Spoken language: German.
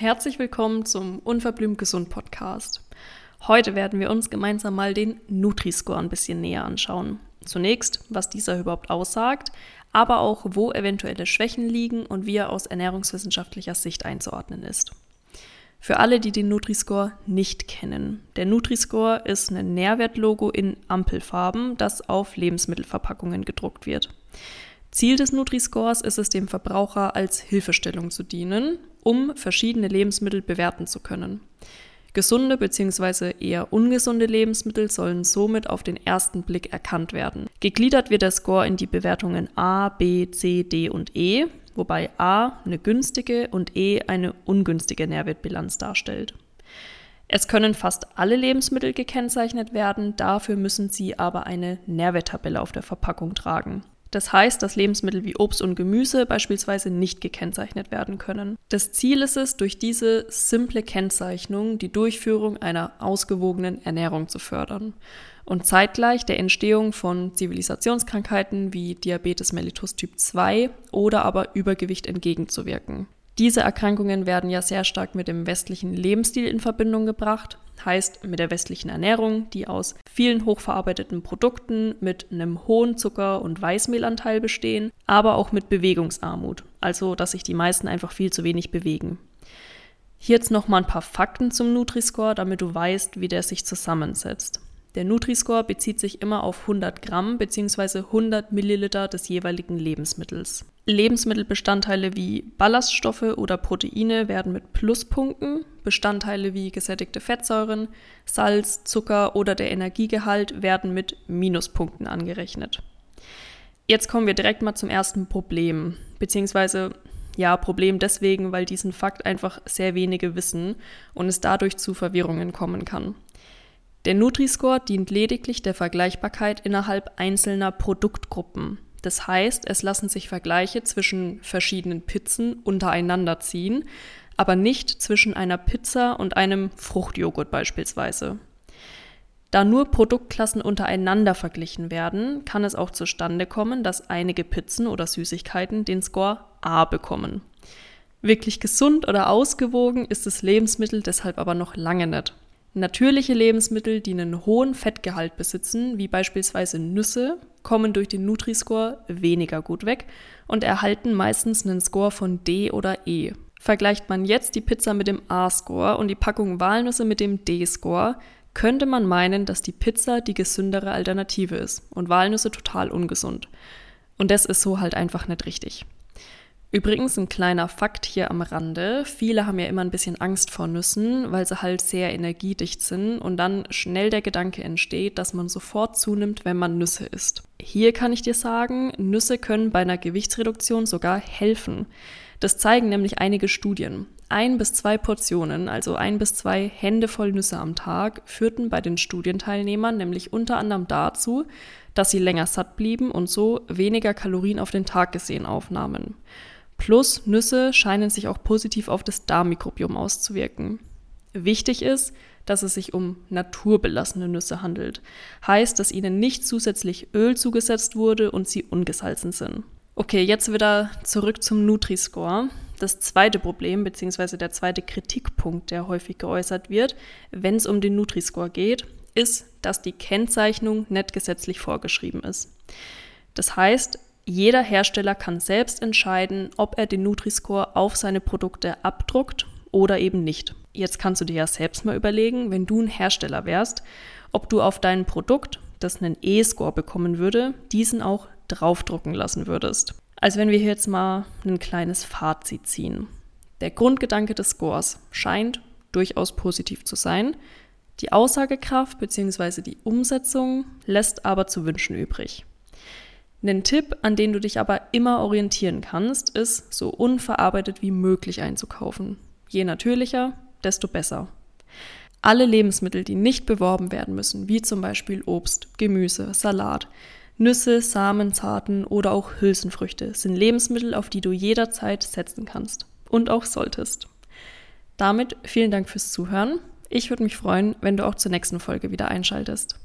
Herzlich willkommen zum Unverblümt Gesund Podcast. Heute werden wir uns gemeinsam mal den Nutri-Score ein bisschen näher anschauen. Zunächst, was dieser überhaupt aussagt, aber auch, wo eventuelle Schwächen liegen und wie er aus ernährungswissenschaftlicher Sicht einzuordnen ist. Für alle, die den Nutri-Score nicht kennen. Der Nutri-Score ist ein Nährwertlogo in Ampelfarben, das auf Lebensmittelverpackungen gedruckt wird. Ziel des Nutri-Scores ist es, dem Verbraucher als Hilfestellung zu dienen, um verschiedene Lebensmittel bewerten zu können. Gesunde bzw. eher ungesunde Lebensmittel sollen somit auf den ersten Blick erkannt werden. Gegliedert wird der Score in die Bewertungen A, B, C, D und E, wobei A eine günstige und E eine ungünstige Nährwertbilanz darstellt. Es können fast alle Lebensmittel gekennzeichnet werden, dafür müssen sie aber eine Nährwerttabelle auf der Verpackung tragen. Das heißt, dass Lebensmittel wie Obst und Gemüse beispielsweise nicht gekennzeichnet werden können. Das Ziel ist es, durch diese simple Kennzeichnung die Durchführung einer ausgewogenen Ernährung zu fördern und zeitgleich der Entstehung von Zivilisationskrankheiten wie Diabetes mellitus Typ 2 oder aber Übergewicht entgegenzuwirken. Diese Erkrankungen werden ja sehr stark mit dem westlichen Lebensstil in Verbindung gebracht, heißt mit der westlichen Ernährung, die aus vielen hochverarbeiteten Produkten mit einem hohen Zucker- und Weißmehlanteil bestehen, aber auch mit Bewegungsarmut, also dass sich die meisten einfach viel zu wenig bewegen. Hier jetzt nochmal ein paar Fakten zum Nutri-Score, damit du weißt, wie der sich zusammensetzt. Der Nutri-Score bezieht sich immer auf 100 Gramm bzw. 100 Milliliter des jeweiligen Lebensmittels. Lebensmittelbestandteile wie Ballaststoffe oder Proteine werden mit Pluspunkten, Bestandteile wie gesättigte Fettsäuren, Salz, Zucker oder der Energiegehalt werden mit Minuspunkten angerechnet. Jetzt kommen wir direkt mal zum ersten Problem, beziehungsweise ja, Problem deswegen, weil diesen Fakt einfach sehr wenige wissen und es dadurch zu Verwirrungen kommen kann. Der Nutri-Score dient lediglich der Vergleichbarkeit innerhalb einzelner Produktgruppen. Das heißt, es lassen sich Vergleiche zwischen verschiedenen Pizzen untereinander ziehen, aber nicht zwischen einer Pizza und einem Fruchtjoghurt beispielsweise. Da nur Produktklassen untereinander verglichen werden, kann es auch zustande kommen, dass einige Pizzen oder Süßigkeiten den Score A bekommen. Wirklich gesund oder ausgewogen ist das Lebensmittel deshalb aber noch lange nicht. Natürliche Lebensmittel, die einen hohen Fettgehalt besitzen, wie beispielsweise Nüsse, kommen durch den Nutri-Score weniger gut weg und erhalten meistens einen Score von D oder E. Vergleicht man jetzt die Pizza mit dem A-Score und die Packung Walnüsse mit dem D-Score, könnte man meinen, dass die Pizza die gesündere Alternative ist und Walnüsse total ungesund. Und das ist so halt einfach nicht richtig. Übrigens ein kleiner Fakt hier am Rande. Viele haben ja immer ein bisschen Angst vor Nüssen, weil sie halt sehr energiedicht sind und dann schnell der Gedanke entsteht, dass man sofort zunimmt, wenn man Nüsse isst. Hier kann ich dir sagen, Nüsse können bei einer Gewichtsreduktion sogar helfen. Das zeigen nämlich einige Studien. Ein bis zwei Portionen, also ein bis zwei Hände voll Nüsse am Tag, führten bei den Studienteilnehmern nämlich unter anderem dazu, dass sie länger satt blieben und so weniger Kalorien auf den Tag gesehen aufnahmen. Plus Nüsse scheinen sich auch positiv auf das Darmmikrobiom auszuwirken. Wichtig ist, dass es sich um naturbelassene Nüsse handelt. Heißt, dass ihnen nicht zusätzlich Öl zugesetzt wurde und sie ungesalzen sind. Okay, jetzt wieder zurück zum Nutri-Score. Das zweite Problem bzw. der zweite Kritikpunkt, der häufig geäußert wird, wenn es um den Nutri-Score geht, ist, dass die Kennzeichnung nicht gesetzlich vorgeschrieben ist. Das heißt, jeder Hersteller kann selbst entscheiden, ob er den Nutri-Score auf seine Produkte abdruckt oder eben nicht. Jetzt kannst du dir ja selbst mal überlegen, wenn du ein Hersteller wärst, ob du auf dein Produkt, das einen E-Score bekommen würde, diesen auch draufdrucken lassen würdest. Also wenn wir hier jetzt mal ein kleines Fazit ziehen. Der Grundgedanke des Scores scheint durchaus positiv zu sein. Die Aussagekraft bzw. die Umsetzung lässt aber zu wünschen übrig. Ein Tipp, an den du dich aber immer orientieren kannst, ist, so unverarbeitet wie möglich einzukaufen. Je natürlicher, desto besser. Alle Lebensmittel, die nicht beworben werden müssen, wie zum Beispiel Obst, Gemüse, Salat, Nüsse, Samen, Zarten oder auch Hülsenfrüchte, sind Lebensmittel, auf die du jederzeit setzen kannst und auch solltest. Damit vielen Dank fürs Zuhören. Ich würde mich freuen, wenn du auch zur nächsten Folge wieder einschaltest.